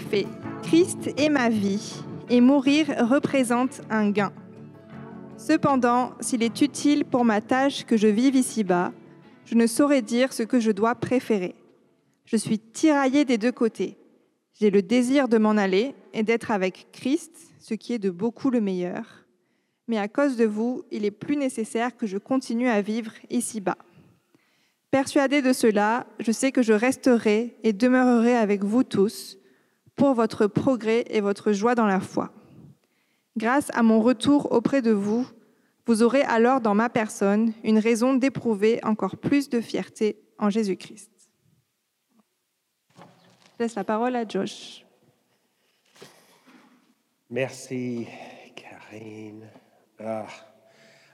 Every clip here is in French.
effet, Christ est ma vie, et mourir représente un gain. Cependant, s'il est utile pour ma tâche que je vive ici-bas, je ne saurais dire ce que je dois préférer. Je suis tiraillée des deux côtés. J'ai le désir de m'en aller et d'être avec Christ, ce qui est de beaucoup le meilleur. Mais à cause de vous, il est plus nécessaire que je continue à vivre ici-bas. Persuadée de cela, je sais que je resterai et demeurerai avec vous tous pour votre progrès et votre joie dans la foi. Grâce à mon retour auprès de vous, vous aurez alors dans ma personne une raison d'éprouver encore plus de fierté en Jésus-Christ. Je laisse la parole à Josh. Merci, Karine. Ah,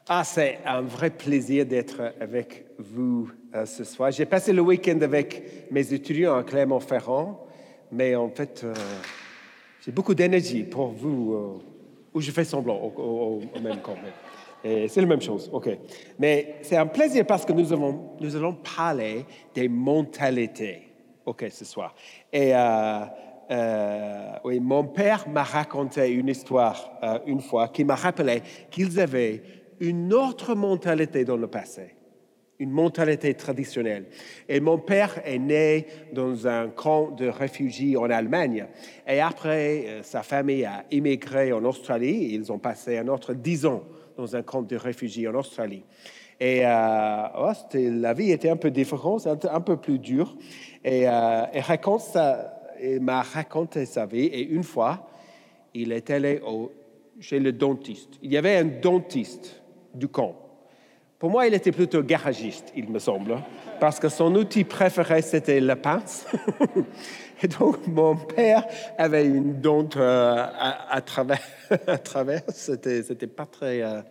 ah c'est un vrai plaisir d'être avec vous euh, ce soir. J'ai passé le week-end avec mes étudiants à Clermont-Ferrand, mais en fait, euh, j'ai beaucoup d'énergie pour vous, euh, ou je fais semblant au, même temps. C'est la même chose, OK. Mais c'est un plaisir parce que nous, allons parler des mentalités, OK, ce soir. Et oui, mon père m'a raconté une histoire une fois qui m'a rappelé qu'ils avaient une autre mentalité dans le passé, une mentalité traditionnelle. Et mon père est né dans un camp de réfugiés en Allemagne. Et après, euh, sa famille a immigré en Australie. Ils ont passé un autre dix ans dans un camp de réfugiés en Australie. Et euh, oh, la vie était un peu différente, un, peu plus dure. Et, euh, il m'a raconté sa vie. Et une fois, il est allé chez le dentiste. Il y avait un dentiste du camp. Pour moi, il était plutôt garagiste, il me semble, parce que son outil préféré, c'était la pince. Et donc, mon père avait une dent euh, à, travers. à travers. C'était, c'était pas très, euh,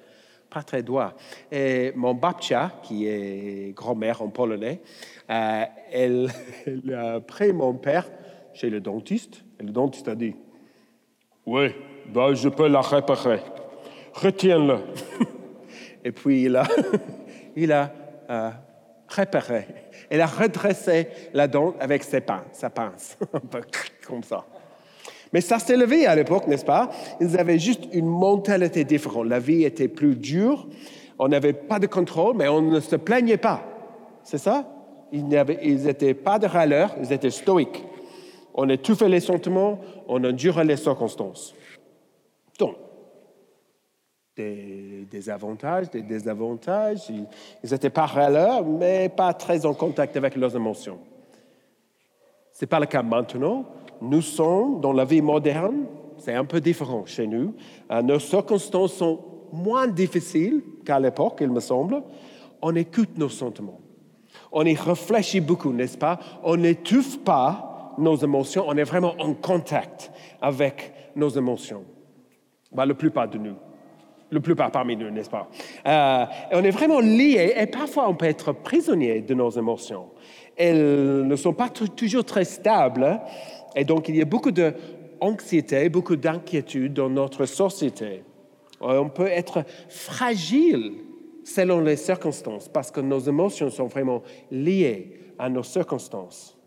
pas très droit. Et mon babcia, qui est grand-mère en polonais, euh, elle, elle, a pris mon père chez le dentiste. Et le dentiste a dit Oui, ben, je peux la réparer. Retiens-le. Et puis il a, il a euh, préparé, il a redressé la dent avec ses pinces, sa pince, un peu comme ça. Mais ça s'est levé à l'époque, n'est-ce pas? Ils avaient juste une mentalité différente. La vie était plus dure, on n'avait pas de contrôle, mais on ne se plaignait pas. C'est ça? Ils n'étaient pas de râleurs, ils étaient stoïques. On étouffait les sentiments, on endurait les circonstances. Donc, des, avantages, des désavantages. Ils n'étaient pas râleurs, mais pas très en contact avec leurs émotions. Ce n'est pas le cas maintenant. Nous sommes dans la vie moderne, c'est un peu différent chez nous. Euh, nos circonstances sont moins difficiles qu'à l'époque, il me semble. On écoute nos sentiments. On y réfléchit beaucoup, n'est-ce pas? On n'étouffe pas nos émotions, on est vraiment en contact avec nos émotions. Bah, la plupart de nous la plupart parmi nous, n'est-ce pas? Euh, on est vraiment liés et parfois on peut être prisonnier de nos émotions. Elles ne sont pas toujours très stables et donc il y a beaucoup d'anxiété, beaucoup d'inquiétude dans notre société. Euh, on peut être fragile selon les circonstances parce que nos émotions sont vraiment liées à nos circonstances.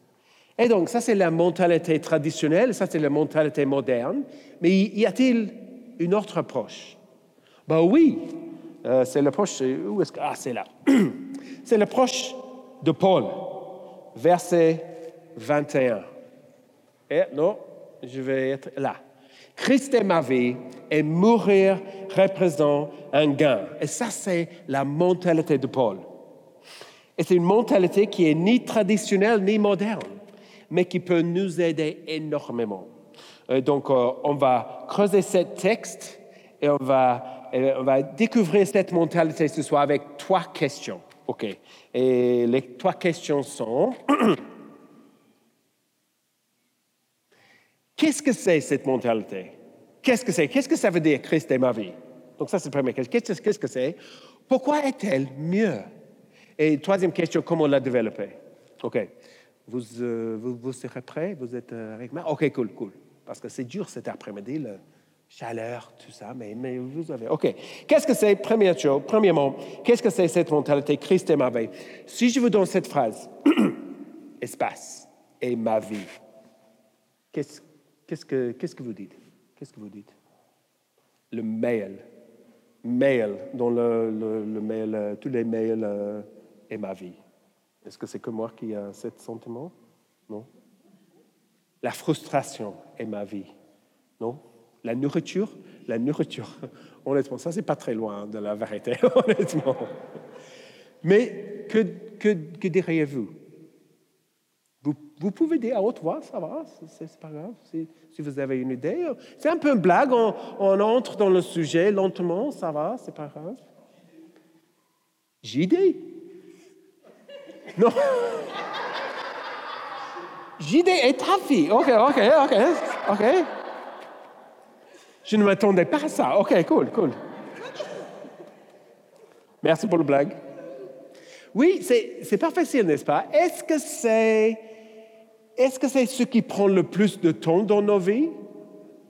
Et donc, ça, c'est la mentalité traditionnelle, ça, c'est la mentalité moderne. Mais y a-t-il une autre approche? Ben oui, euh, c'est l'approche, où est-ce que, ah, c'est là. c'est l'approche de Paul, verset 21. Et non, je vais être là. Christ est ma vie et mourir représente un gain. Et ça, c'est la mentalité de Paul. Et c'est une mentalité qui est ni traditionnelle ni moderne, mais qui peut nous aider énormément. Et donc, euh, on va creuser ce texte et on va on va découvrir cette mentalité ce soir avec trois questions. OK. Et les trois questions sont Qu'est-ce que c'est cette mentalité? Qu'est-ce que c'est? Qu'est-ce que ça veut dire Christ est ma vie? Donc ça c'est la première question. Qu'est-ce que c'est? Pourquoi est-elle mieux? Et troisième question, comment la développer? OK. Vous, euh, vous, serez prêts? Vous êtes euh, avec moi OK, cool, cool. Parce que c'est dur cet après-midi chaleur, tout ça, mais, vous avez... OK. Qu'est-ce que c'est, première chose, premièrement, qu'est-ce que c'est cette mentalité Christ est ma vie? Si je vous donne cette phrase, espace est ma vie, qu'est-ce, que, que vous dites? Qu'est-ce que vous dites? Le mail. Mail, dans le, mail, euh, tous les mails euh, est ma vie. Est-ce que c'est que moi qui ai ce sentiment? Non? La frustration est ma vie. Non? La nourriture, la nourriture. Honnêtement, ça, c'est pas très loin de la vérité, honnêtement. Mais que, que, que diriez-vous? Vous, pouvez dire à haute voix, ça va, c'est pas grave, si, vous avez une idée. C'est un peu une blague, on, on, entre dans le sujet lentement, ça va, c'est pas grave. JD. Non. JD est ta fille. OK, OK, OK, OK. Je ne m'attendais pas à ça. OK, cool, cool. Merci pour la blague. Oui, c'est pas facile, n'est-ce pas? Est-ce que c'est est-ce que c'est ce qui prend le plus de temps dans nos vies?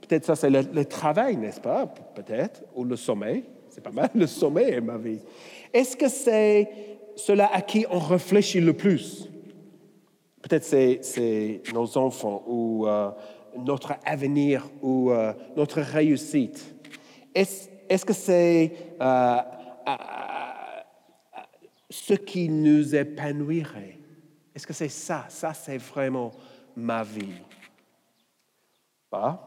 Peut-être ça, c'est le, travail, n'est-ce pas? Peut-être. Ou le sommeil. C'est pas mal, le sommeil est ma vie. Est-ce que c'est cela à qui on réfléchit le plus? Peut-être c'est nos enfants ou euh, notre avenir ou euh, notre réussite. Est-ce que c'est euh, ce qui nous épanouirait? Est-ce que c'est ça? Ça, c'est vraiment ma vie. Bah,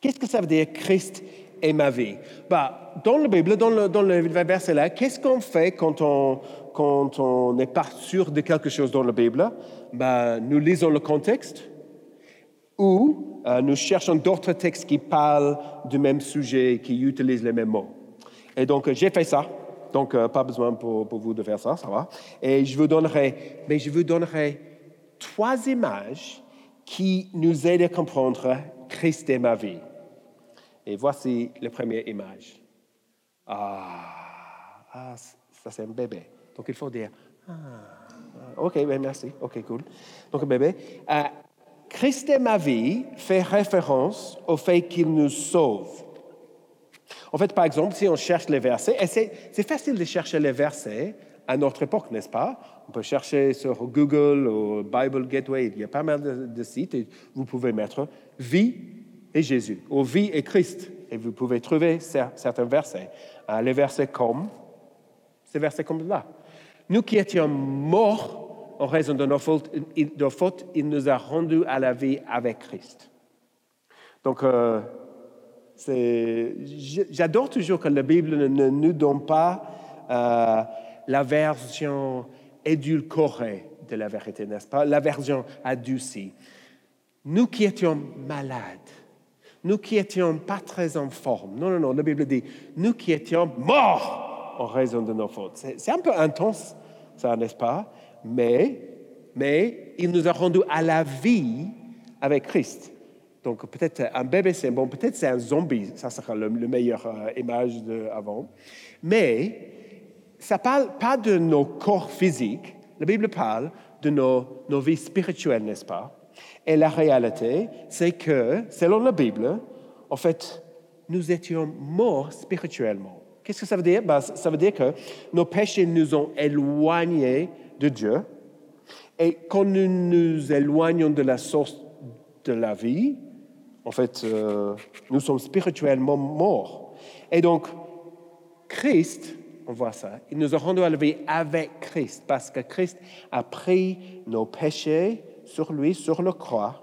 qu'est-ce que ça veut dire Christ est ma vie? Bah, dans la Bible, dans le, dans le verset là, qu'est-ce qu'on fait quand on quand on n'est pas sûr de quelque chose dans la Bible? Bah, nous lisons le contexte ou euh, nous cherchons d'autres textes qui parlent du même sujet, qui utilisent les mêmes mots. Et donc, j'ai fait ça. Donc, euh, pas besoin pour, vous de faire ça, ça va. Et je vous donnerai, mais je vous donnerai trois images qui nous aident à comprendre Christ est ma vie. Et voici la première image. Ah, ah ça c'est un bébé. Donc il faut dire, ah, ok, ben merci, ok, cool. Donc un bébé. Euh, Christ est ma vie fait référence au fait qu'il nous sauve. En fait, par exemple, si on cherche les versets, et c'est facile de chercher les versets à notre époque, n'est-ce pas? On peut chercher sur Google ou Bible Gateway, il y a pas mal de, sites et vous pouvez mettre vie et Jésus, ou vie et Christ, et vous pouvez trouver certains versets. Euh, les versets comme, ces versets comme là. Nous qui étions morts en raison de nos fautes, il nous a rendus à la vie avec Christ. Donc, euh, J'adore toujours que la Bible ne nous donne pas euh, la version édulcorée de la vérité, n'est-ce pas? La version adoucie. Nous qui étions malades, nous qui étions pas très en forme, non, non, non, la Bible dit, nous qui étions morts en raison de nos fautes. C'est un peu intense, ça, n'est-ce pas? Mais, mais il nous a rendus à la vie avec Christ. Donc peut-être un bébé, c'est bon, peut-être c'est un zombie, ça sera le, meilleur euh, image de avant. Mais ça parle pas de nos corps physiques, la Bible parle de nos, nos vies spirituelles, n'est-ce pas? Et la réalité, c'est que, selon la Bible, en fait, nous étions morts spirituellement. Qu'est-ce que ça veut dire? Ben, ça veut dire que nos péchés nous ont éloignés de Dieu. Et quand nous nous éloignons de la source de la vie, en fait, euh, nous sommes spirituellement morts. Et donc, Christ, on voit ça, il nous a rendu à la vie avec Christ, parce que Christ a pris nos péchés sur lui, sur le croix,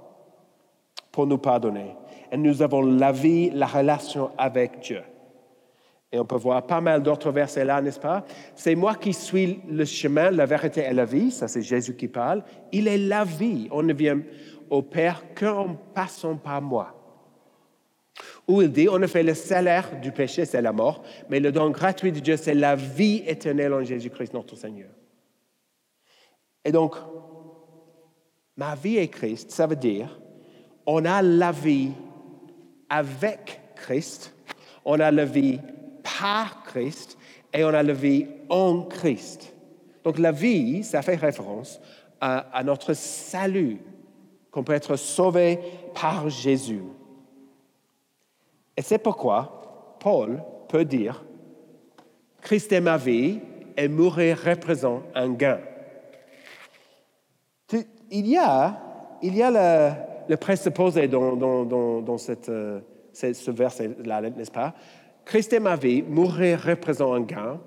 pour nous pardonner. Et nous avons la vie, la relation avec Dieu. Et on peut voir pas mal d'autres versets là, n'est-ce pas? C'est moi qui suis le chemin, la vérité et la vie. Ça, c'est Jésus qui parle. Il est la vie. On ne vient, au Père qu'en passant par moi. Où il dit, en effet, le salaire du péché, c'est la mort, mais le don gratuit de Dieu, c'est la vie éternelle en Jésus-Christ, notre Seigneur. Et donc, ma vie est Christ, ça veut dire, on a la vie avec Christ, on a la vie par Christ et on a la vie en Christ. Donc la vie, ça fait référence à notre salut, qu'on peut être sauvé par Jésus. Et c'est pourquoi Paul peut dire, Christ est ma vie et mourir représente un gain. Il y a, il y a le présupposé dans, dans, dans, dans cette, euh, ce verset-là, n'est-ce pas? Christ est ma vie, mourir représente un gain.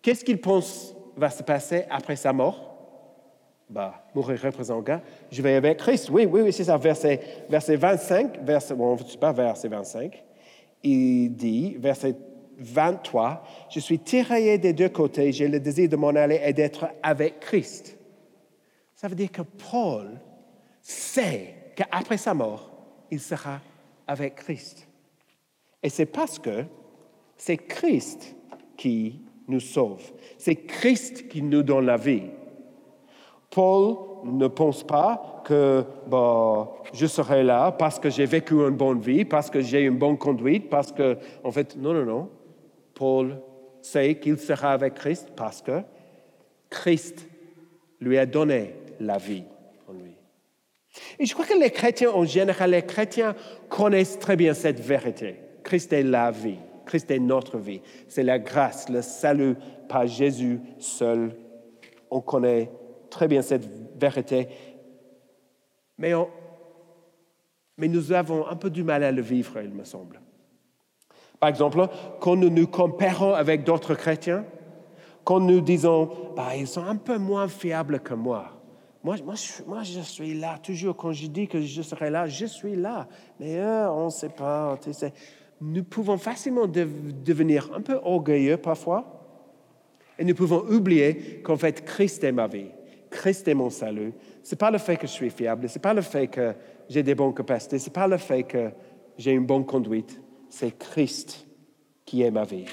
Qu'est-ce qu'il pense va se passer après sa mort? Bah, mourir représente un gain. Je vais avec Christ. Oui, oui, oui, c'est ça. Verset, verset 25, verset, bon, je pas verset 25. Il dit, verset 23, je suis tiraillé des deux côtés, j'ai le désir de m'en aller et d'être avec Christ. Ça veut dire que Paul sait qu'après sa mort, il sera avec Christ. Et c'est parce que c'est Christ qui nous sauve. C'est Christ qui nous donne la vie. Paul ne pense pas que bon, je serai là parce que j'ai vécu une bonne vie, parce que j'ai une bonne conduite, parce que, en fait, non, non, non. Paul sait qu'il sera avec Christ parce que Christ lui a donné la vie en lui. Et je crois que les chrétiens en général, les chrétiens connaissent très bien cette vérité. Christ est la vie. Christ est notre vie. C'est la grâce, le salut par Jésus seul. On connaît très bien cette vérité. Mais, mais nous avons un peu du mal à le vivre, il me semble. Par exemple, quand nous nous comparons avec d'autres chrétiens, quand nous disons, bah, ils sont un peu moins fiables que moi. Moi, moi, je, moi, je suis là. Toujours quand je dis que je serai là, je suis là. Mais eux, on ne sait pas. Tu sais. Nous pouvons facilement de, devenir un peu orgueilleux parfois. Et nous pouvons oublier qu'en fait, Christ est ma vie. Christ est mon salut. Ce n'est pas le fait que je suis fiable. Ce n'est pas le fait que j'ai des bonnes capacités. Ce n'est pas le fait que j'ai une bonne conduite. C'est Christ qui est ma vie.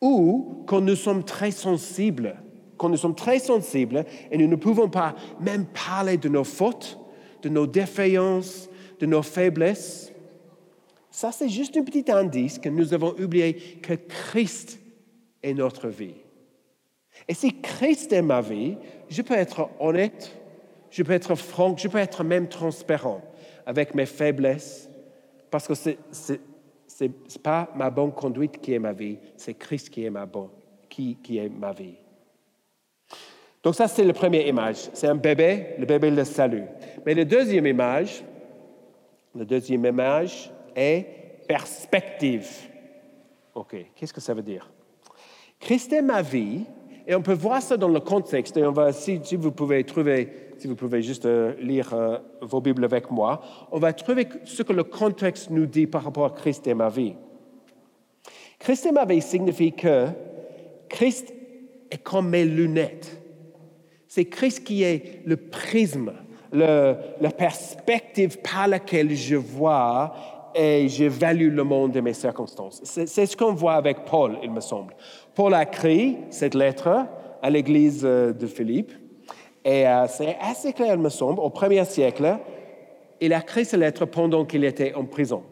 Ou quand nous sommes très sensibles quand nous sommes très sensibles et nous ne pouvons pas même parler de nos fautes, de nos défaillances, de nos faiblesses, ça c'est juste un petit indice que nous avons oublié que Christ est notre vie. Et si Christ est ma vie, je peux être honnête, je peux être franc, je peux être même transparent avec mes faiblesses, parce que ce n'est pas ma bonne conduite qui est ma vie, c'est Christ qui est ma qui, qui est ma vie. Donc ça, c'est la première image. C'est un bébé, le bébé le salue. Mais la deuxième image, la deuxième image est perspective. OK, qu'est-ce que ça veut dire? Christ est ma vie, et on peut voir ça dans le contexte, et on va, si, si vous pouvez trouver, si vous pouvez juste euh, lire euh, vos Bibles avec moi, on va trouver ce que le contexte nous dit par rapport à Christ et ma vie. Christ et ma vie signifie que Christ est comme mes lunettes. C'est Christ qui est le prisme, la perspective par laquelle je vois et j'évalue le monde et mes circonstances. C'est ce qu'on voit avec Paul, il me semble. Paul a écrit cette lettre à l'église euh, de Philippe et euh, c'est assez clair, il me semble, au premier siècle, il a écrit cette lettre pendant qu'il était en prison.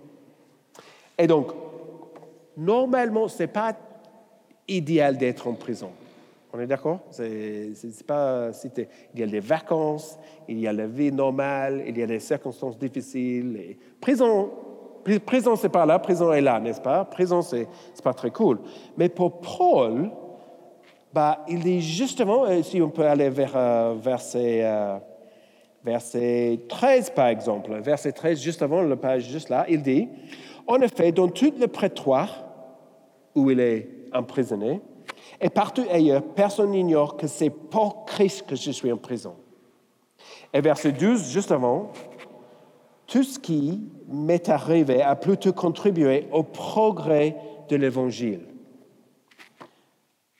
Et donc, normalement, ce n'est pas idéal d'être en prison. On est d'accord? C'est pas cité. Il y a des vacances, il y a la vie normale, il y a des circonstances difficiles. Et prison, prison c'est pas là, prison est là, n'est-ce pas? Prison c'est pas très cool. Mais pour Paul, bah il dit justement, si on peut aller vers euh, verset euh, verset 13 par exemple, verset 13 juste avant le page juste là, il dit en effet dans tout le prétoire où il est emprisonné et partout ailleurs, personne n'ignore que c'est pour Christ que je suis en prison. Et verset 12, juste avant, tout ce qui m'est arrivé a plutôt contribué au progrès de l'Évangile.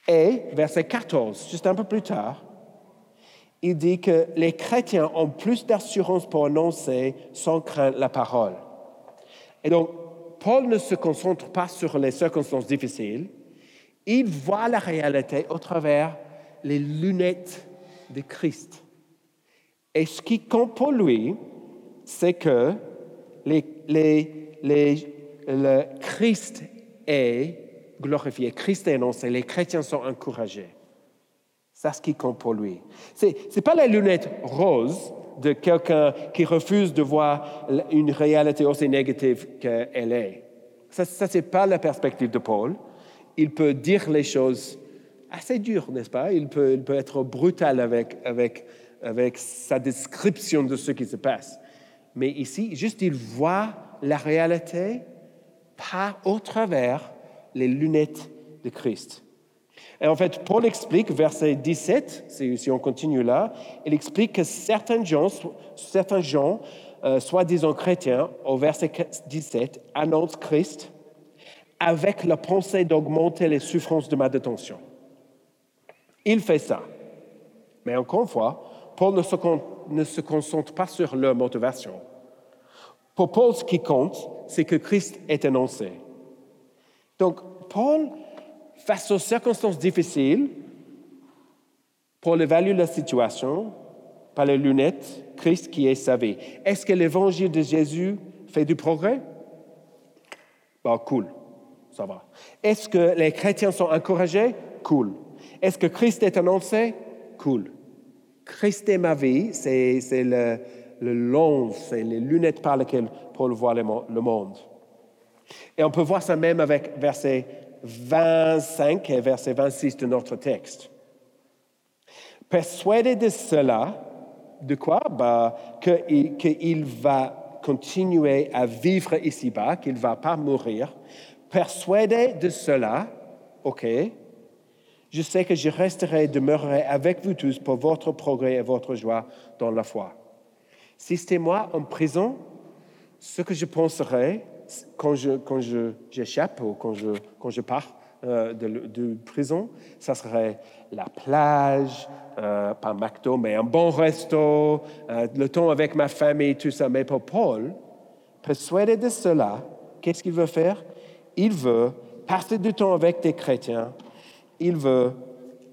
Et verset 14, juste un peu plus tard, il dit que les chrétiens ont plus d'assurance pour annoncer sans crainte la parole. Et donc, Paul ne se concentre pas sur les circonstances difficiles, il voit la réalité au travers les lunettes de Christ. Et ce qui compte pour lui, c'est que le Christ est glorifié, Christ est annoncé, les chrétiens sont encouragés. C'est ce qui compte pour lui. Ce n'est pas la lunette rose de quelqu'un qui refuse de voir une réalité aussi négative qu'elle est. Ça, ça ce n'est pas la perspective de Paul il peut dire les choses assez dures, n'est-ce pas? Il peut, être brutal avec sa description de ce qui se passe. Mais ici, juste il voit la réalité par au travers les lunettes de Christ. Et en fait, Paul explique, verset 17, si on continue là, il explique que certains gens, certains gens euh, soi-disant chrétiens, au verset 17, annoncent Christ avec la pensée d'augmenter les souffrances de ma détention. Il fait ça. Mais encore une fois, Paul ne se, ne se concentre pas sur leur motivation. Pour Paul, ce qui compte, c'est que Christ est annoncé. Donc, Paul, face aux circonstances difficiles, pour évaluer la situation, par les lunettes, Christ qui est sa vie. Est-ce que l'évangile de Jésus fait du progrès? Bon, cool, ça va. Est-ce que les chrétiens sont encouragés? Cool. Est-ce que Christ est annoncé? Cool. Christ est ma vie, c'est le, le long, c'est les lunettes par lesquelles Paul voit le monde. Et on peut voir ça même avec verset 25 et verset 26 de notre texte. Persuadé de cela, de quoi? Bah, Qu'il va continuer à vivre ici-bas, qu'il ne va pas mourir. Persuadé de cela, OK, je sais que je resterai et demeurerai avec vous tous pour votre progrès et votre joie dans la foi. Si c'était moi en prison, ce que je penserais quand je, quand j'échappe ou quand je, quand je pars euh, de, prison, ça serait la plage, euh, pas McDo, mais un bon resto, euh, le temps avec ma famille, tout ça. Mais pour Paul, persuadé de cela, qu'est-ce qu'il veut faire? Il veut passer du temps avec des chrétiens, il veut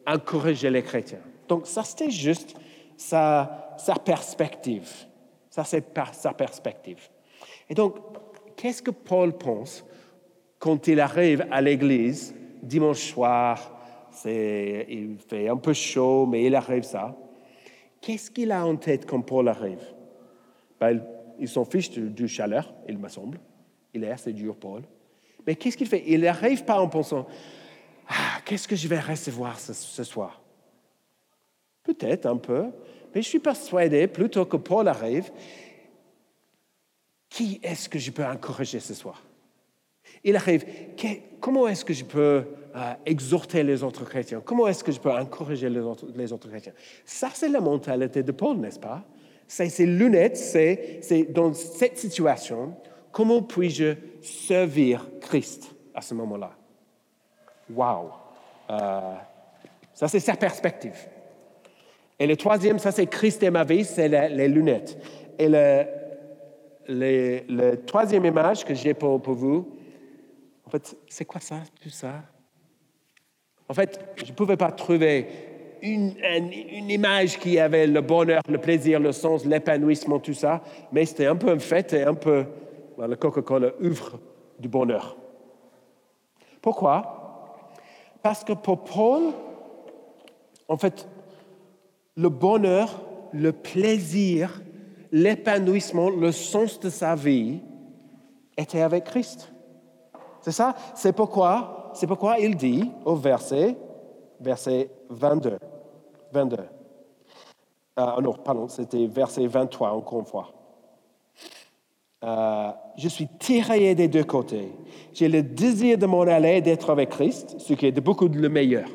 encourager les chrétiens. Donc ça, c'était juste sa, sa perspective. Ça, c'est sa perspective. Et donc, qu'est-ce que Paul pense quand il arrive à l'église dimanche soir? Il fait un peu chaud, mais il arrive ça. Qu'est-ce qu'il a en tête quand Paul arrive? Ben, Il s'en fiche du, chaleur, il me semble. Il est assez dur, Paul. Mais qu'est-ce qu'il fait? Il n'arrive pas en pensant ah, Qu'est-ce que je vais recevoir ce, ce soir Peut-être un peu, mais je suis persuadé, plutôt que Paul arrive, qui est-ce que je peux encourager ce soir? Il arrive, comment est-ce que je peux euh, exhorter les autres chrétiens? Comment est-ce que je peux encourager les autres, chrétiens? Ça, c'est la mentalité de Paul, n'est-ce pas? C'est ses lunettes, c'est dans cette situation, comment puis-je servir Christ à ce moment-là? Wow euh, Ça, c'est sa perspective. Et le troisième, ça, c'est Christ et ma vie, c'est les, lunettes. Et le, le, troisième image que j'ai pour, pour vous, en fait, c'est quoi ça, tout ça? En fait, je ne pouvais pas trouver une, une, image qui avait le bonheur, le plaisir, le sens, l'épanouissement, tout ça, mais c'était un peu un fait et un peu, le Coca-Cola ouvre du bonheur. Pourquoi? Parce que pour Paul, en fait, le bonheur, le plaisir, l'épanouissement, le sens de sa vie était avec Christ. C'est ça? C'est pourquoi pourquoi il dit au verset, verset 22, 22. Euh, non, pardon, c'était verset 23 encore une fois. Je suis tiraillé des deux côtés. J'ai le désir de m'en aller d'être avec Christ, ce qui est de beaucoup le meilleur.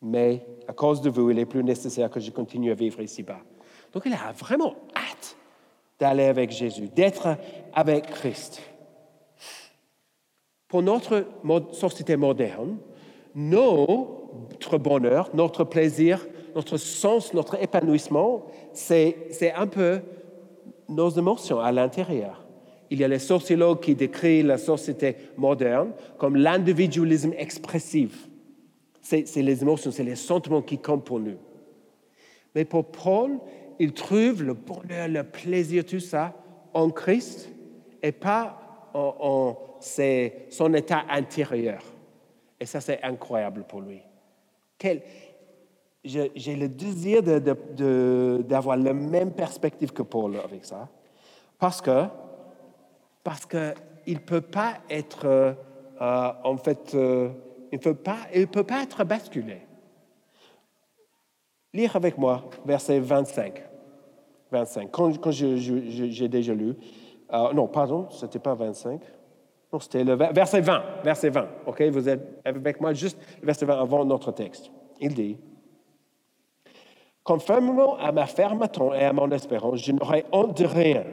Mais à cause de vous, il est plus nécessaire que je continue à vivre ici-bas. Donc il a vraiment hâte d'aller avec Jésus, d'être avec Christ. Pour notre société moderne, notre bonheur, notre plaisir, notre sens, notre épanouissement, c'est un peu nos émotions à l'intérieur. Il y a les sociologues qui décrivent la société moderne comme l'individualisme expressif. C'est les émotions, c'est les sentiments qui comptent pour nous. Mais pour Paul, il trouve le bonheur, le plaisir, tout ça en Christ et pas c'est son état intérieur. Et ça, c'est incroyable pour lui. j'ai le désir d'avoir la même perspective que Paul avec ça. Parce que, parce qu'il ne peut pas être, euh, en fait, euh, il ne peut pas, peut pas être basculé. Lire avec moi verset 25. 25. Quand, quand j'ai déjà lu, euh, non, pardon, ce n'était pas 25. Non, c'était le ver- verset 20. Verset 20. OK, vous êtes avec moi juste le verset 20 avant notre texte. Il dit Conformément à ma fermeté et à mon espérance, je n'aurai honte de rien.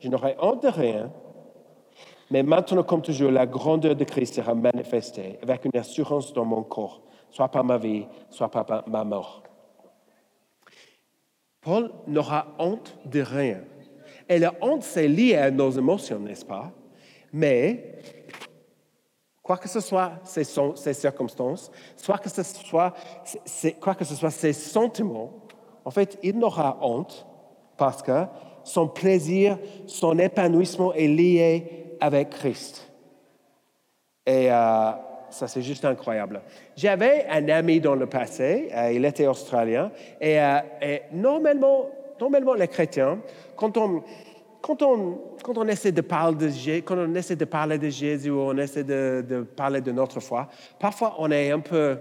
Je n'aurai honte de rien. Mais maintenant, comme toujours, la grandeur de Christ sera manifestée avec une assurance dans mon corps, soit par ma vie, soit par ma- mort. Paul n'aura honte de rien. Et la honte, c'est lié à nos émotions, n'est-ce pas? Mais, quoi que ce soit ces, son- ces circonstances, soit que ce soit, c'est- quoi que ce soit ses sentiments, en fait, il n'aura honte parce que son plaisir, son épanouissement est lié avec Christ. Et euh, ça, c'est juste incroyable. J'avais un ami dans le passé, euh, il était australien, et, euh, et normalement, normalement, les chrétiens, quand on, quand on, quand on essaie de parler de quand on essaie de parler de Jésus ou on essaie de, de parler de notre foi, parfois on est un peu,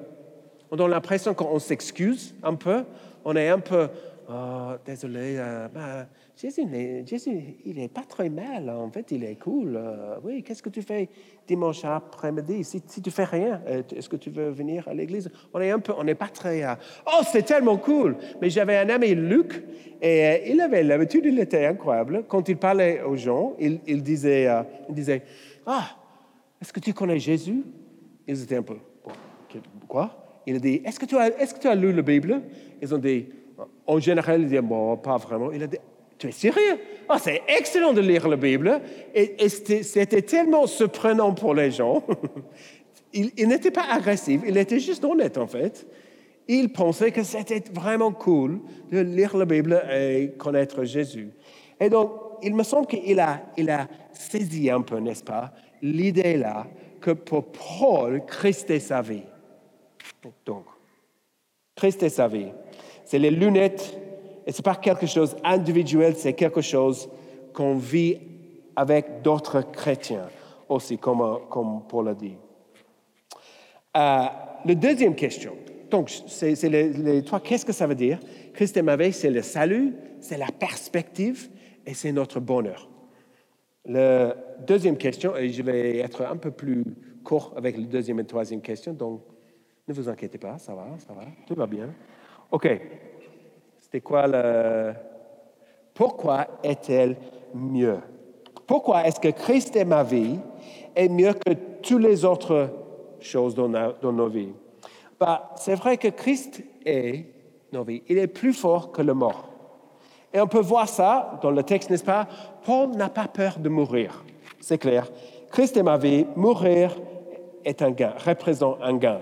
on a l'impression qu'on s'excuse un peu, on est un peu, oh, désolé, euh, Jésus, il n'est pas très mal, en fait, il est cool. euh, oui, qu'est-ce que tu fais dimanche après-midi si, si tu fais rien? euh, Est-ce que tu veux venir à l'église? On est un peu, on n'est pas très, euh, oh, c'est tellement cool. Mais j'avais un ami, Luc, et il avait l'habitude, il était incroyable. Quand il parlait aux gens, il, disait, il disait, ah, est-ce que tu connais Jésus? Ils étaient un peu, quoi? Il a dit, est-ce que, est-ce que tu as lu la Bible? Ils ont dit, en général, il dit, bon, pas vraiment. Il a dit, tu es sérieux? Ah, c'est excellent de lire la Bible. Et, c'était tellement surprenant pour les gens. il, il n'était pas agressif, il était juste honnête, en fait. Il pensait que c'était vraiment cool de lire la Bible et connaître Jésus. Et donc, il me semble qu'il a, il a saisi un peu, n'est-ce pas, l'idée là que pour Paul, Christ est sa vie. Donc, Christ est sa vie. C'est les lunettes, et ce n'est pas quelque chose individuel, c'est quelque chose qu'on vit avec d'autres chrétiens aussi, comme, Paul a dit. Euh, la deuxième question, donc, c'est les, trois, qu'est-ce que ça veut dire? Christ vie, c'est le salut, c'est la perspective et c'est notre bonheur. La deuxième question, et je vais être un peu plus court avec la deuxième et troisième question, donc ne vous inquiétez pas, ça va, ça va, tout va bien. OK. C'était quoi le... Pourquoi est-elle mieux? Pourquoi est-ce que Christ est ma vie est mieux que toutes les autres choses dans, dans nos vies? Bah, c'est vrai que Christ est nos vies. Il est plus fort que le mort. Et on peut voir ça dans le texte, n'est-ce pas? Paul n'a pas peur de mourir. C'est clair. Christ est ma vie. Mourir est un gain, représente un gain.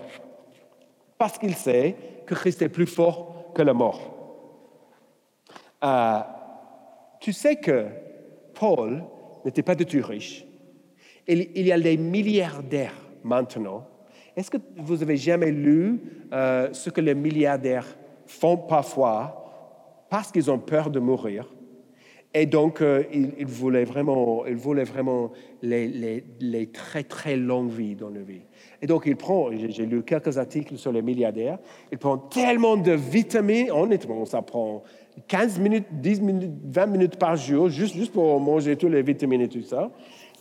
Parce qu'il sait que Christ est plus fort que la mort. Euh, tu sais que Paul n'était pas du tout riche. Il, il y a des milliardaires maintenant. Est-ce que vous avez jamais lu euh, ce que les milliardaires font parfois parce qu'ils ont peur de mourir? Et donc, euh, ils, voulaient vraiment, ils voulaient vraiment les, les- les très, très longues vies dans leur vie. Et donc, il prend, j'ai lu quelques articles sur les milliardaires, il prend tellement de vitamines, honnêtement, ça prend 15 minutes, 10 minutes, 20 minutes par jour, juste, juste pour manger toutes les vitamines et tout ça.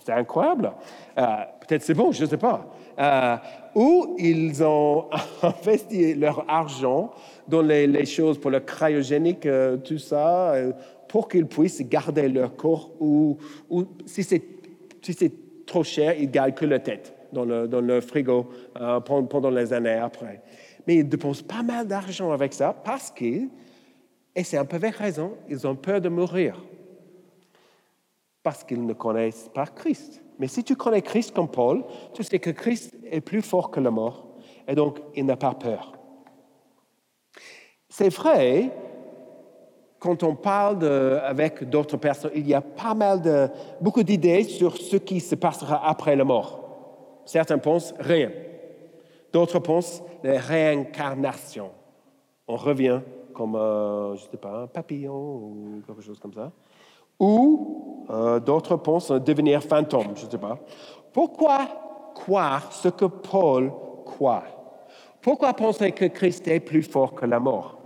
C'est incroyable. Euh, Peut-être c'est bon, je ne sais pas. Euh, ou ils ont investi leur argent dans les, choses pour le cryogénique, euh, tout ça, pour qu'ils puissent garder leur corps ou, si c'est si trop cher, ils gardent que la tête dans le, frigo euh, pendant, les années après. Mais ils dépensent pas mal d'argent avec ça parce qu'ils, et c'est un peu avec raison, ils ont peur de mourir parce qu'ils ne connaissent pas Christ. Mais si tu connais Christ comme Paul, tu sais que Christ est plus fort que la mort et donc il n'a pas peur. C'est vrai, quand on parle avec d'autres personnes, il y a pas mal de, beaucoup d'idées sur ce qui se passera après la mort. Certains pensent rien. D'autres pensent la réincarnation. On revient comme, euh, je ne sais pas, un papillon ou quelque chose comme ça. Ou euh, d'autres pensent devenir fantôme, je ne sais pas. Pourquoi croire ce que Paul croit? Pourquoi penser que Christ est plus fort que la mort?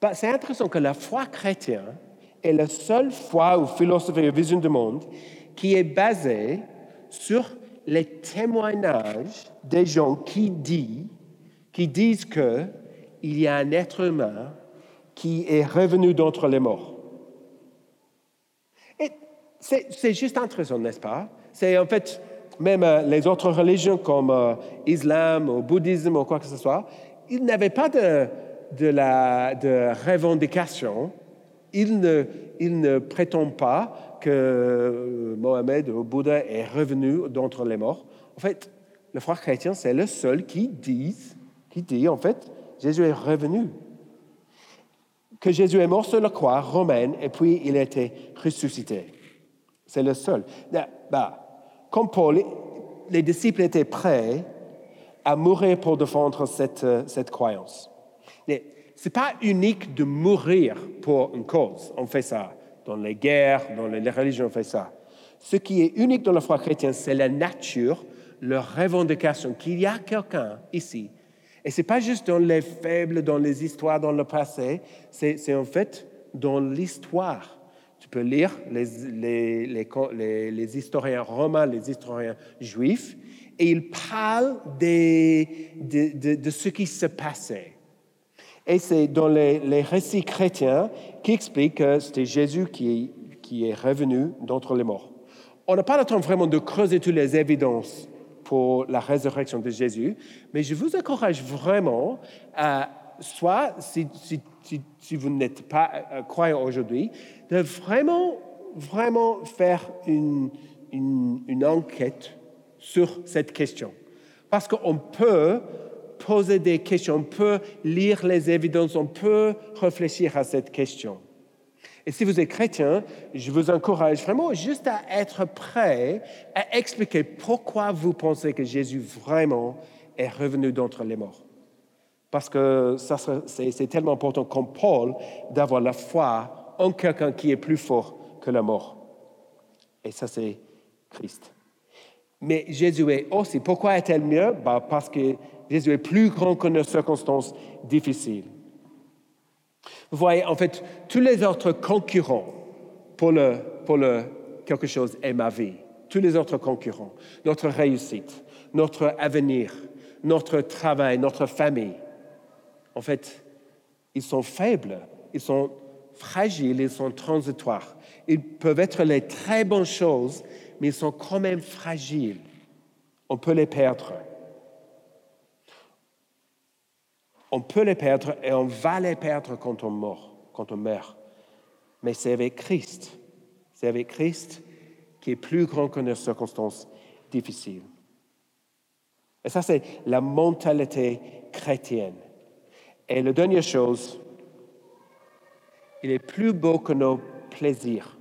Bah, c'est intéressant que la foi chrétienne est la seule foi ou philosophie ou vision du monde qui est basée sur les témoignages des gens qui disent, qui disent que il y a un être humain qui est revenu d'entre les morts. Et c'est juste intéressant, n'est-ce pas? C'est en fait, même euh, les autres religions comme euh, l'islam ou bouddhisme ou quoi que ce soit, ils n'avaient pas de, de revendication. Ils ne, ils ne prétendent pas que Mohamed ou Bouddha est revenu d'entre les morts. En fait, le foi chrétien, c'est le seul qui dit, qui dit, en fait, Jésus est revenu. Que Jésus est mort sur la croix romaine et puis il a été ressuscité. C'est le seul. Bah, comme Paul, les disciples étaient prêts à mourir pour défendre cette, cette croyance. Ce n'est pas unique de mourir pour une cause. On fait ça dans les guerres, dans les religions, on fait ça. Ce qui est unique dans la foi chrétienne, c'est la nature, leur revendication qu'il y a quelqu'un ici. Et ce n'est pas juste dans les faibles, dans les histoires, dans le passé, c'est en fait dans l'histoire. Tu peux lire les, les, les, les, historiens romains, les historiens juifs, et ils parlent de, de ce qui se passait. Et c'est dans les, récits chrétiens qui expliquent que c'était Jésus qui, qui est revenu d'entre les morts. On n'a pas le temps vraiment de creuser toutes les évidences pour la résurrection de Jésus, mais je vous encourage vraiment à, soit si, si, si, vous n'êtes pas euh, croyant aujourd'hui, de vraiment, vraiment faire une, une, une enquête sur cette question. Parce qu'on peut poser des questions, on peut lire les évidences, on peut réfléchir à cette question. Et si vous êtes chrétien, je vous encourage vraiment juste à être prêt à expliquer pourquoi vous pensez que Jésus vraiment est revenu d'entre les morts. Parce que c'est tellement important comme Paul d'avoir la foi en quelqu'un qui est plus fort que la mort. Et ça, c'est Christ. Mais Jésus est aussi. Pourquoi est-elle mieux? Bah, Parce que Jésus est plus grand que nos circonstances difficiles. Vous voyez, en fait, tous les autres concurrents pour, le, pour le, quelque chose est ma vie. Tous les autres concurrents, notre réussite, notre avenir, notre travail, notre famille, en fait, ils sont faibles, ils sont fragiles, ils sont transitoires. Ils peuvent être les très bonnes choses, mais ils sont quand même fragiles. On peut les perdre. On peut les perdre et on va les perdre quand on meurt, quand on meurt. Mais c'est avec Christ. C'est avec Christ qui est plus grand que nos circonstances difficiles. Et ça, c'est la mentalité chrétienne. Et la dernière chose, il est plus beau que nos plaisirs.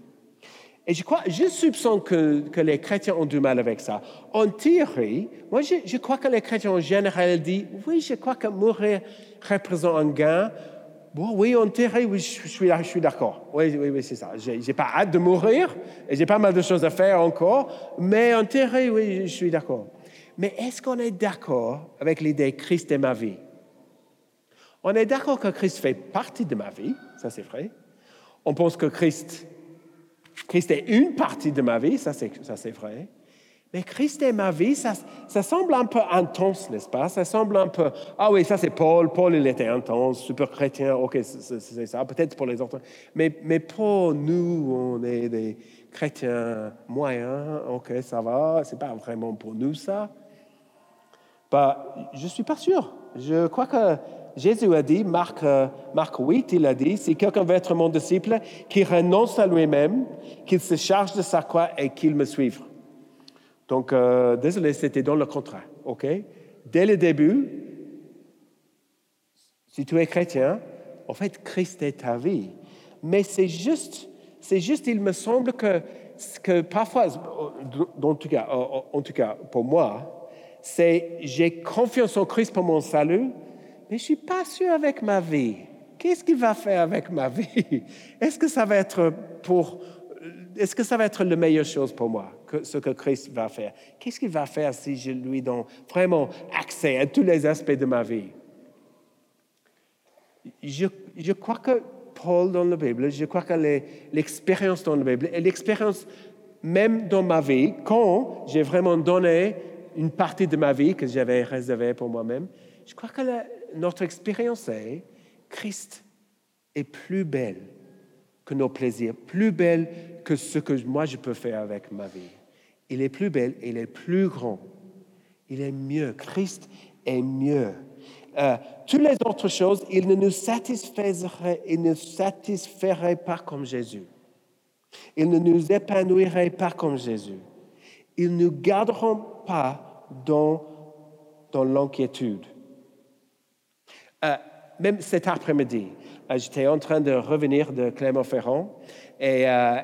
Et je crois, je soupçonne que, les chrétiens ont du mal avec ça. En théorie, moi, je, crois que les chrétiens en général disent, oui, je crois que mourir représente un gain. Bon, oui, en théorie, oui, je, suis, d'accord. Oui, oui, oui c'est ça. J'ai, pas hâte de mourir et j'ai pas mal de choses à faire encore, mais en théorie, oui, je suis d'accord. Mais est-ce qu'on est d'accord avec l'idée Christ est ma vie? On est d'accord que Christ fait partie de ma vie, ça c'est vrai. On pense que Christ Christ est une partie de ma vie, ça c'est vrai. Mais Christ est ma vie, ça, ça semble un peu intense, n'est-ce pas? Ça semble un peu, ah oui, ça c'est Paul, Paul il était intense, super chrétien, ok, c'est ça, peut-être pour les autres. Mais, mais pour nous, on est des chrétiens moyens, ok, ça va, c'est pas vraiment pour nous ça. Bah, je suis pas sûr. Je crois que Jésus a dit, Marc, euh, Marc 8, il a dit, si quelqu'un veut être mon disciple, qu'il renonce à lui-même, qu'il se charge de sa croix et qu'il me suive. Donc, euh, désolé, c'était dans le contrat, OK? Dès le début, si tu es chrétien, en fait, Christ est ta vie. Mais c'est juste, c'est juste, il me semble que, que parfois, en tout cas, en tout cas pour moi, c'est j'ai confiance en Christ pour mon salut, mais je ne suis pas sûr avec ma vie. Qu'est-ce qu'il va faire avec ma vie? Est-ce que ça va être pour, est-ce que ça va être la meilleure chose pour moi, ce que Christ va faire? Qu'est-ce qu'il va faire si je lui donne vraiment accès à tous les aspects de ma vie? je, je crois que Paul dans la Bible, je crois que l'expérience dans la Bible et l'expérience même dans ma vie, quand j'ai vraiment donné une partie de ma vie que j'avais réservée pour moi-même, je crois que notre expérience est Christ est plus belle que nos plaisirs, plus belle que ce que moi je peux faire avec ma vie. Il est plus belle, il est plus grand, il est mieux. Christ est mieux. Euh, toutes les autres choses, il ne nous ne satisferait pas comme Jésus. Il ne nous épanouirait pas comme Jésus. Ils ne nous garderont pas dans, dans l'inquiétude. Euh, même cet après-midi, euh, j'étais en train de revenir de Clermont-Ferrand et, euh,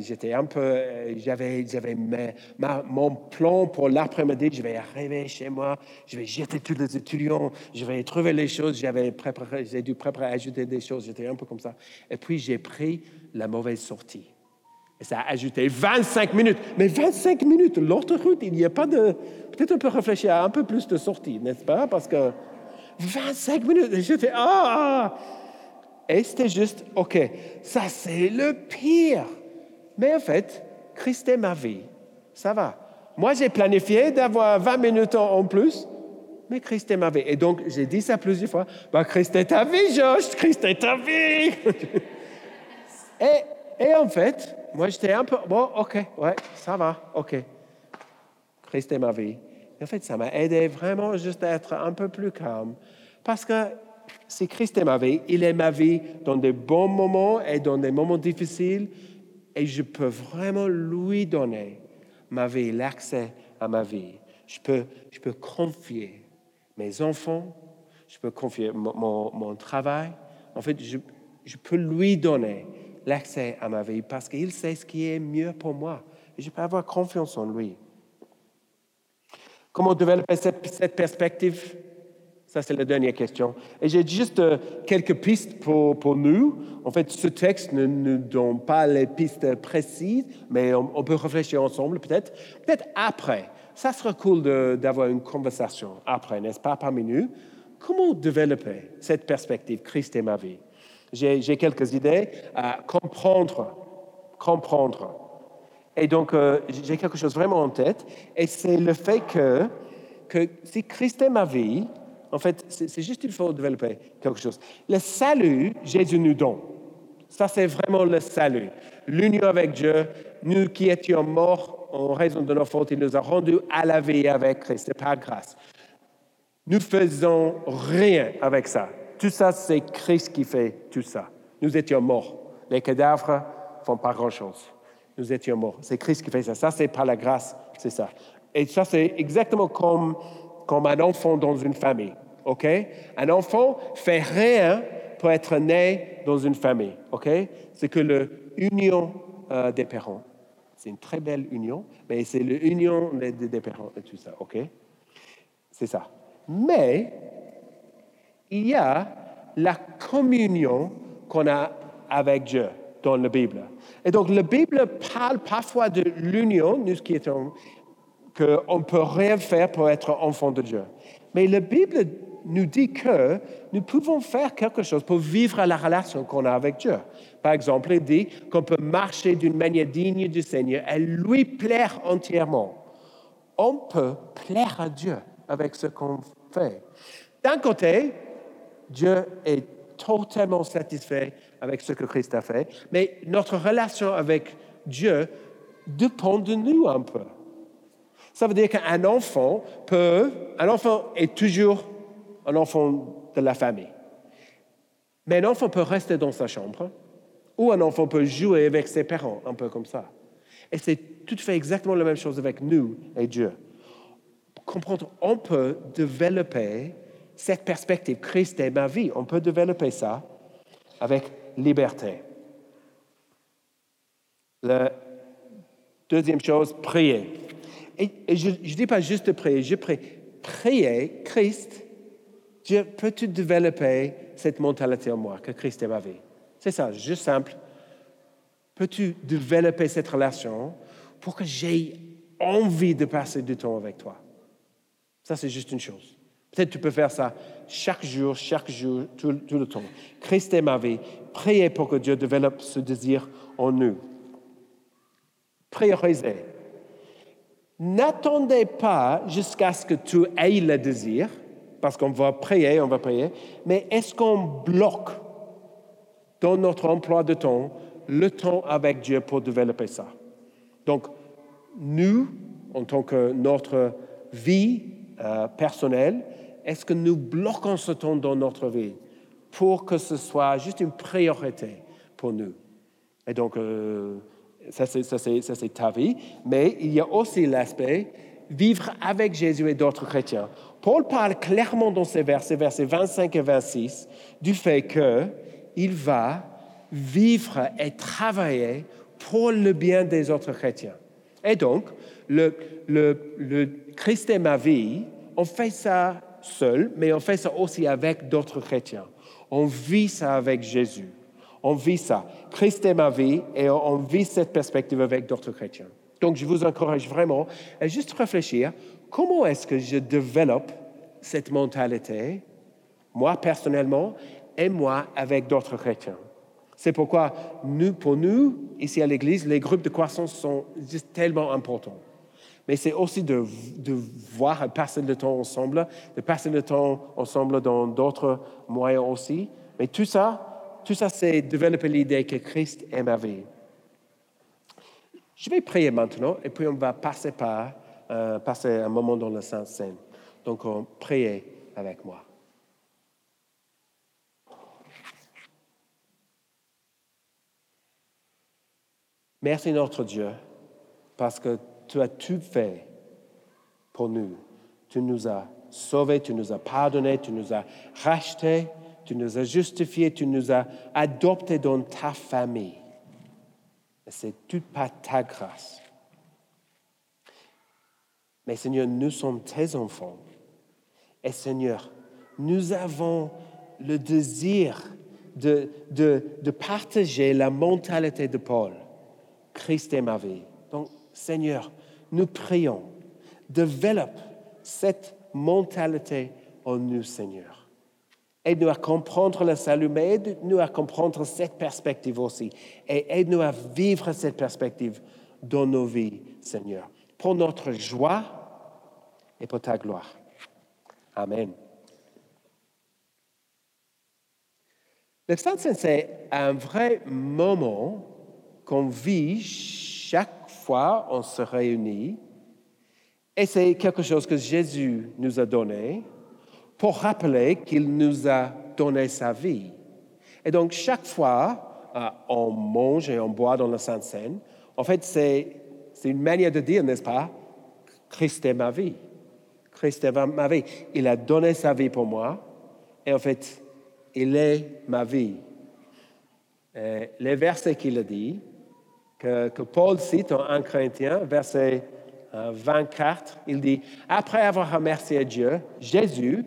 j'étais, un peu, j'avais, j'avais mon plan pour l'après-midi, je vais arriver chez moi, je vais jeter tous les étudiants, je vais trouver les choses, j'avais préparé, j'ai dû préparer, ajouter des choses, j'étais un peu comme ça. Et puis j'ai pris la mauvaise sortie. Et ça a ajouté 25 minutes. Mais 25 minutes, l'autre route, il n'y a pas de... Peut-être on peut réfléchir à un peu plus de sorties, n'est-ce pas? Parce que 25 minutes, j'étais... Ah! Et c'était juste, OK, ça c'est le pire. Mais en fait, Christ est ma vie. Ça va. Moi, j'ai planifié d'avoir 20 minutes en plus, mais Christ est ma vie. Et donc, j'ai dit ça plusieurs fois. Bah, Christ est ta vie, Josh. Christ est ta vie. et, et en fait, moi, j'étais un peu, bon, OK, ouais, ça va, OK. Christ est ma vie. En fait, ça m'a aidé vraiment juste à être un peu plus calme. Parce que si Christ est ma vie, il est ma vie dans des bons moments et dans des moments difficiles, et je peux vraiment lui donner ma vie, l'accès à ma vie. Je peux, je peux confier mes enfants, je peux confier mon, mon, travail. En fait, je, je peux lui donner l'accès à ma vie parce qu'il sait ce qui est mieux pour moi. Et je peux avoir confiance en lui. Comment développer cette, perspective? Ça, c'est la dernière question. Et j'ai juste euh, quelques pistes pour, pour, nous. En fait, ce texte ne nous donne pas les pistes précises, mais on, peut réfléchir ensemble peut-être. Peut-être après. Ça serait cool d'avoir une conversation après, n'est-ce pas, parmi nous? Comment développer cette perspective, Christ est ma vie? J'ai quelques idées à comprendre. Comprendre. Et donc, euh, j'ai quelque chose vraiment en tête, et c'est le fait que, si Christ est ma vie, en fait, c'est juste qu'il faut développer quelque chose. Le salut, Jésus nous donne. Ça, c'est vraiment le salut. L'union avec Dieu, nous qui étions morts en raison de nos fautes, il nous a rendus à la vie avec Christ. C'est par grâce. Nous faisons rien avec ça. Tout ça, c'est Christ qui fait tout ça. Nous étions morts. Les cadavres font pas grand-chose. Nous étions morts. C'est Christ qui fait ça. Ça, c'est par la grâce, c'est ça. Et ça, c'est exactement comme comme un enfant dans une famille. OK? Un enfant fait rien pour être né dans une famille. OK? C'est que l'union euh, des parents. C'est une très belle union, mais c'est l'union des, des parents et tout ça. OK? C'est ça. Mais il y a la communion qu'on a avec Dieu dans la Bible. Et donc, la Bible parle parfois de l'union, nous qui étions qu'on ne peut rien faire pour être enfant de Dieu. Mais la Bible nous dit que nous pouvons faire quelque chose pour vivre la relation qu'on a avec Dieu. Par exemple, il dit qu'on peut marcher d'une manière digne du Seigneur et lui plaire entièrement. On peut plaire à Dieu avec ce qu'on fait. D'un côté, Dieu est totalement satisfait avec ce que Christ a fait, mais notre relation avec Dieu dépend de nous un peu. Ça veut dire qu'un enfant peut, un enfant est toujours un enfant de la famille. Mais un enfant peut rester dans sa chambre ou un enfant peut jouer avec ses parents, un peu comme ça. Et c'est tout à fait exactement la même chose avec nous et Dieu. Comprendre, on peut développer cette perspective. Christ est ma vie. On peut développer ça avec liberté. La deuxième chose, prier. Et, je ne dis pas juste prier, je prie. Prier, Christ, Dieu, peux-tu développer cette mentalité en moi, que Christ est ma vie? C'est ça, juste simple. Peux-tu développer cette relation pour que j'ai envie de passer du temps avec toi? Ça, c'est juste une chose. Peut-être tu peux faire ça chaque jour, chaque jour, tout, le temps. Christ est ma vie. Priez pour que Dieu développe ce désir en nous. Priorisez. N'attendez pas jusqu'à ce que tu aies le désir, parce qu'on va prier, on va prier, mais est-ce qu'on bloque dans notre emploi de temps le temps avec Dieu pour développer ça? Donc, nous, en tant que notre vie euh, personnelle, est-ce que nous bloquons ce temps dans notre vie pour que ce soit juste une priorité pour nous? Et donc, euh, ça c'est ta vie, mais il y a aussi l'aspect vivre avec Jésus et d'autres chrétiens. Paul parle clairement dans ces versets, versets 25 et 26, du fait qu'il va vivre et travailler pour le bien des autres chrétiens. Et donc, le, le, Christ est ma vie, on fait ça seul, mais on fait ça aussi avec d'autres chrétiens. On vit ça avec Jésus. On vit ça. Christ est ma vie et on vit cette perspective avec d'autres chrétiens. Donc, je vous encourage vraiment à juste réfléchir, comment est-ce que je développe cette mentalité, moi personnellement, et moi avec d'autres chrétiens? C'est pourquoi, nous, pour nous, ici à l'Église, les groupes de croissance sont juste tellement importants. Mais c'est aussi de, de voir, passer le temps ensemble, de passer le temps ensemble dans d'autres moyens aussi. Mais tout ça, tout ça, c'est développer l'idée que Christ est ma vie. Je vais prier maintenant et puis on va passer, par, euh, passer un moment dans la Sainte Seine. Donc, on prie avec moi. Merci notre Dieu, parce que tu as tout fait pour nous. Tu nous as sauvés, tu nous as pardonnés, tu nous as rachetés, tu nous as justifiés, tu nous as adoptés dans ta famille. C'est tout par ta grâce. Mais Seigneur, nous sommes tes enfants. Et Seigneur, nous avons le désir de, de, de partager la mentalité de Paul Christ est ma vie. Donc, Seigneur, nous prions, développe cette mentalité en nous, Seigneur. Aide-nous à comprendre le salut, mais aide-nous à comprendre cette perspective aussi. Et aide-nous à vivre cette perspective dans nos vies, Seigneur, pour notre joie et pour ta gloire. Amen. Le c'est un vrai moment qu'on vit chaque on se réunit. Et c'est quelque chose que Jésus nous a donné pour rappeler qu'il nous a donné sa vie. Et donc, chaque fois, euh, on mange et on boit dans la Sainte Seine, en fait, c'est une manière de dire, n'est-ce pas? Christ est ma vie. Christ est ma vie. Il a donné sa vie pour moi. Et en fait, il est ma vie. les versets qu'il a dit, que, Paul cite en 1 Corinthiens, verset 24, euh, il dit, après avoir remercié Dieu, Jésus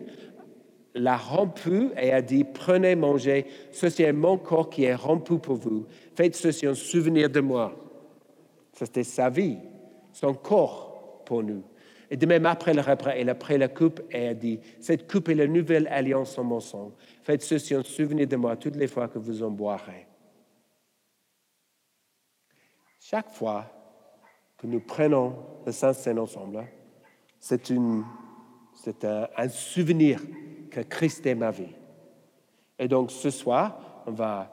l'a rompu et a dit, prenez, mangez, ceci est mon corps qui est rompu pour vous. Faites ceci en souvenir de moi. C'était sa vie, son corps pour nous. Et de même, après le repas, il a pris la coupe et a dit, cette coupe est la nouvelle alliance en mon sang. Faites ceci en souvenir de moi toutes les fois que vous en boirez. Chaque fois que nous prenons le Saint-Seine ensemble, c'est un, souvenir que Christ est ma vie. Et donc ce soir, on va,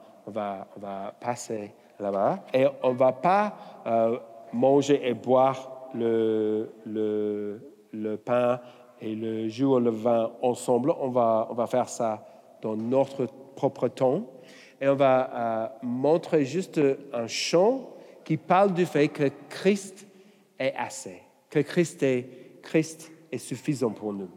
passer là-bas et on ne va pas euh, manger et boire le, pain et le jus ou le vin ensemble. On va, on va faire ça dans notre propre temps. Et on va euh, montrer juste un chant qui parle du fait que Christ est assez, que Christ est, Christ est suffisant pour nous.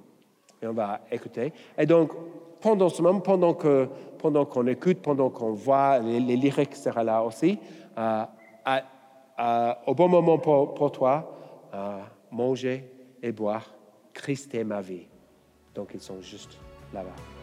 Et on va écouter. Et donc, pendant ce moment, pendant qu'on pendant qu'on écoute, pendant qu'on voit, les, lyriques seront là aussi, euh, au bon moment pour, pour toi, euh, manger et boire, Christ est ma vie. Donc, ils sont juste là-bas.